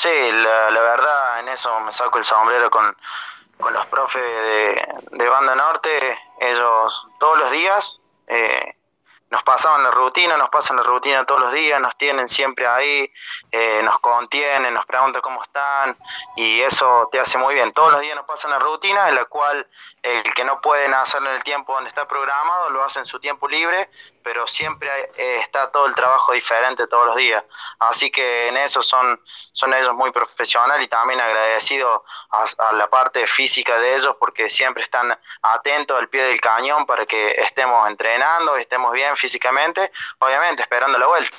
Sí, la, verdad en eso me saco el sombrero con, los profes de, de Banda Norte. Ellos todos los días eh, nos pasaban la rutina, nos pasan la rutina todos los días, nos tienen siempre ahí, eh, nos contienen, nos preguntan cómo están y eso te hace muy bien. Todos los días nos pasan una rutina en la cual el que no pueden hacerlo en el tiempo donde está programado lo hace en su tiempo libre, pero siempre eh, está todo el trabajo diferente todos los días. Así que en eso son, son ellos muy profesionales y también agradecido a, la parte física de ellos porque siempre están atentos al pie del cañón para que estemos entrenando, estemos bien físicamente, obviamente esperando la vuelta.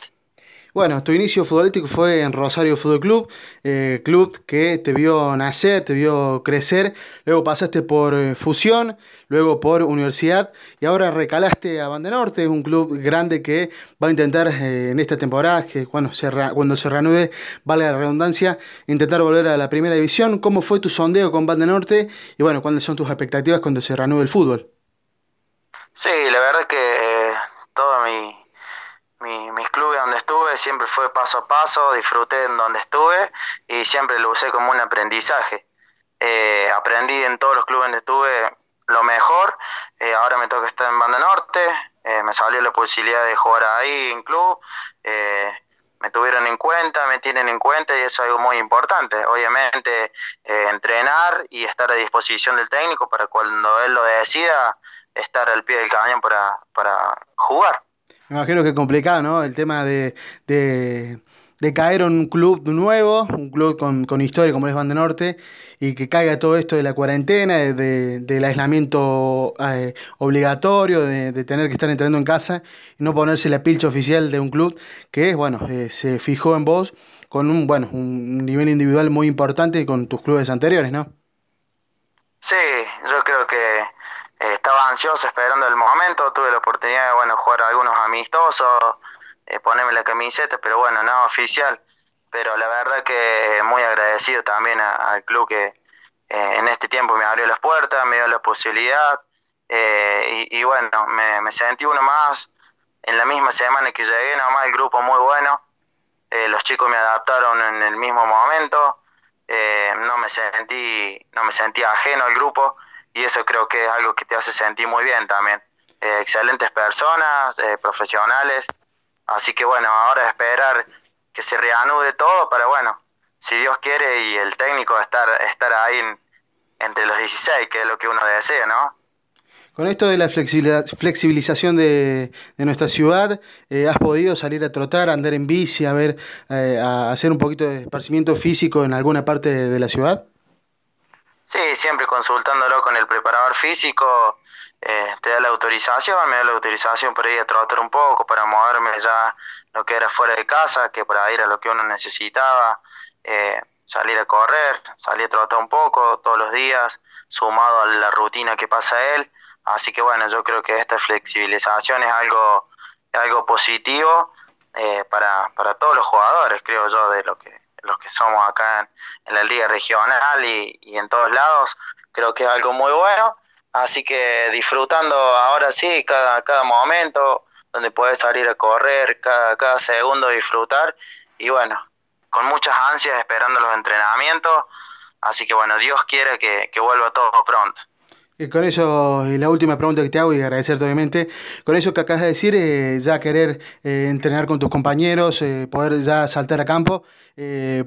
Bueno, tu inicio futbolístico fue en Rosario Fútbol Club, eh, club que te vio nacer, te vio crecer, luego pasaste por eh, Fusión, luego por Universidad y ahora recalaste a Banda Norte, un club grande que va a intentar eh, en esta temporada, que cuando se, cuando se reanude, vale la redundancia, intentar volver a la primera división. ¿Cómo fue tu sondeo con Banda Norte y bueno, cuáles son tus expectativas cuando se reanude el fútbol? Sí, la verdad que todo mi mis clubes donde estuve siempre fue paso a paso, disfruté en donde estuve y siempre lo usé como un aprendizaje. Eh, aprendí en todos los clubes donde estuve lo mejor, eh, ahora me toca estar en Banda Norte, eh, me salió la posibilidad de jugar ahí en club, me tuvieron en cuenta, me tienen en cuenta y eso es algo muy importante. Obviamente entrenar y estar a disposición del técnico para cuando él lo decida, estar al pie del cañón para, para jugar. Me imagino que es complicado, ¿no? El tema de, caer en un club nuevo, un club con, historia como es Banda Norte, y que caiga todo esto de la cuarentena, de, del aislamiento eh, obligatorio, de, tener que estar entrenando en casa y no ponerse la pilcha oficial de un club que, bueno, eh, se fijó en vos con un, bueno, un nivel individual muy importante con tus clubes anteriores, ¿no? Sí, yo creo que eh, estaba ansioso esperando el momento, tuve la oportunidad de bueno, jugar algunos amistosos, eh, ponerme la camiseta, pero bueno, no oficial. Pero la verdad que muy agradecido también al club que eh, en este tiempo me abrió las puertas, me dio la posibilidad. y, bueno, me, sentí uno más en la misma semana que llegué, nomás el grupo muy bueno. los chicos me adaptaron en el mismo momento. no me sentí no me sentí ajeno al grupo y eso creo que es algo que te hace sentir muy bien también. Eh, excelentes personas, eh, profesionales, así que bueno, ahora esperar que se reanude todo para, bueno, si Dios quiere y el técnico estar, estar ahí entre los 16, que es lo que uno desea, ¿no? Con esto de la flexibilización de, nuestra ciudad, eh, ¿has podido salir a trotar, andar en bici, a ver, a hacer un poquito de esparcimiento físico en alguna parte de la ciudad? Sí, siempre consultándolo con el preparador físico, eh, te da la autorización, me da la autorización para ir a trotar un poco, para moverme ya lo que era fuera de casa, que para ir a lo que uno necesitaba, eh, salir a correr, salir a trotar un poco todos los días, sumado a la rutina que pasa él. Así que bueno, yo creo que esta flexibilización es algo, algo positivo eh, para, para todos los jugadores, creo yo, de lo que los que somos acá en, la liga regional y, en todos lados, creo que es algo muy bueno. Así que disfrutando ahora sí cada, cada momento, donde puedes salir a correr, cada, cada segundo disfrutar y bueno, con muchas ansias esperando los entrenamientos. Así que bueno, Dios quiere que, que vuelva todo pronto. Y con eso, y la última pregunta que te hago, y agradecerte obviamente, con eso que acabas de decir, eh, ya querer eh, entrenar con tus compañeros, eh, poder ya saltar a campo,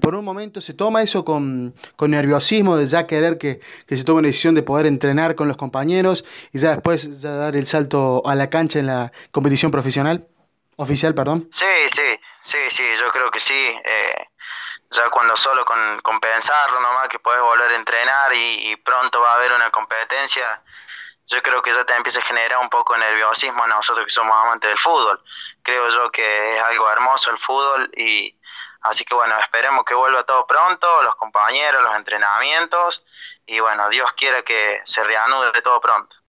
por un momento se toma eso con, con nerviosismo, de ya querer que, que, se tome la decisión de poder entrenar con los compañeros y ya después ya dar el salto a la cancha en la competición profesional, oficial, perdón. Sí, sí, sí, sí, yo creo que sí ya cuando solo con, con pensarlo nomás que puedes volver a entrenar y, pronto va a haber una competencia, yo creo que ya te empieza a generar un poco nerviosismo a nosotros que somos amantes del fútbol. Creo yo que es algo hermoso el fútbol y así que bueno, esperemos que vuelva todo pronto, los compañeros, los entrenamientos y bueno, Dios quiera que se reanude todo pronto.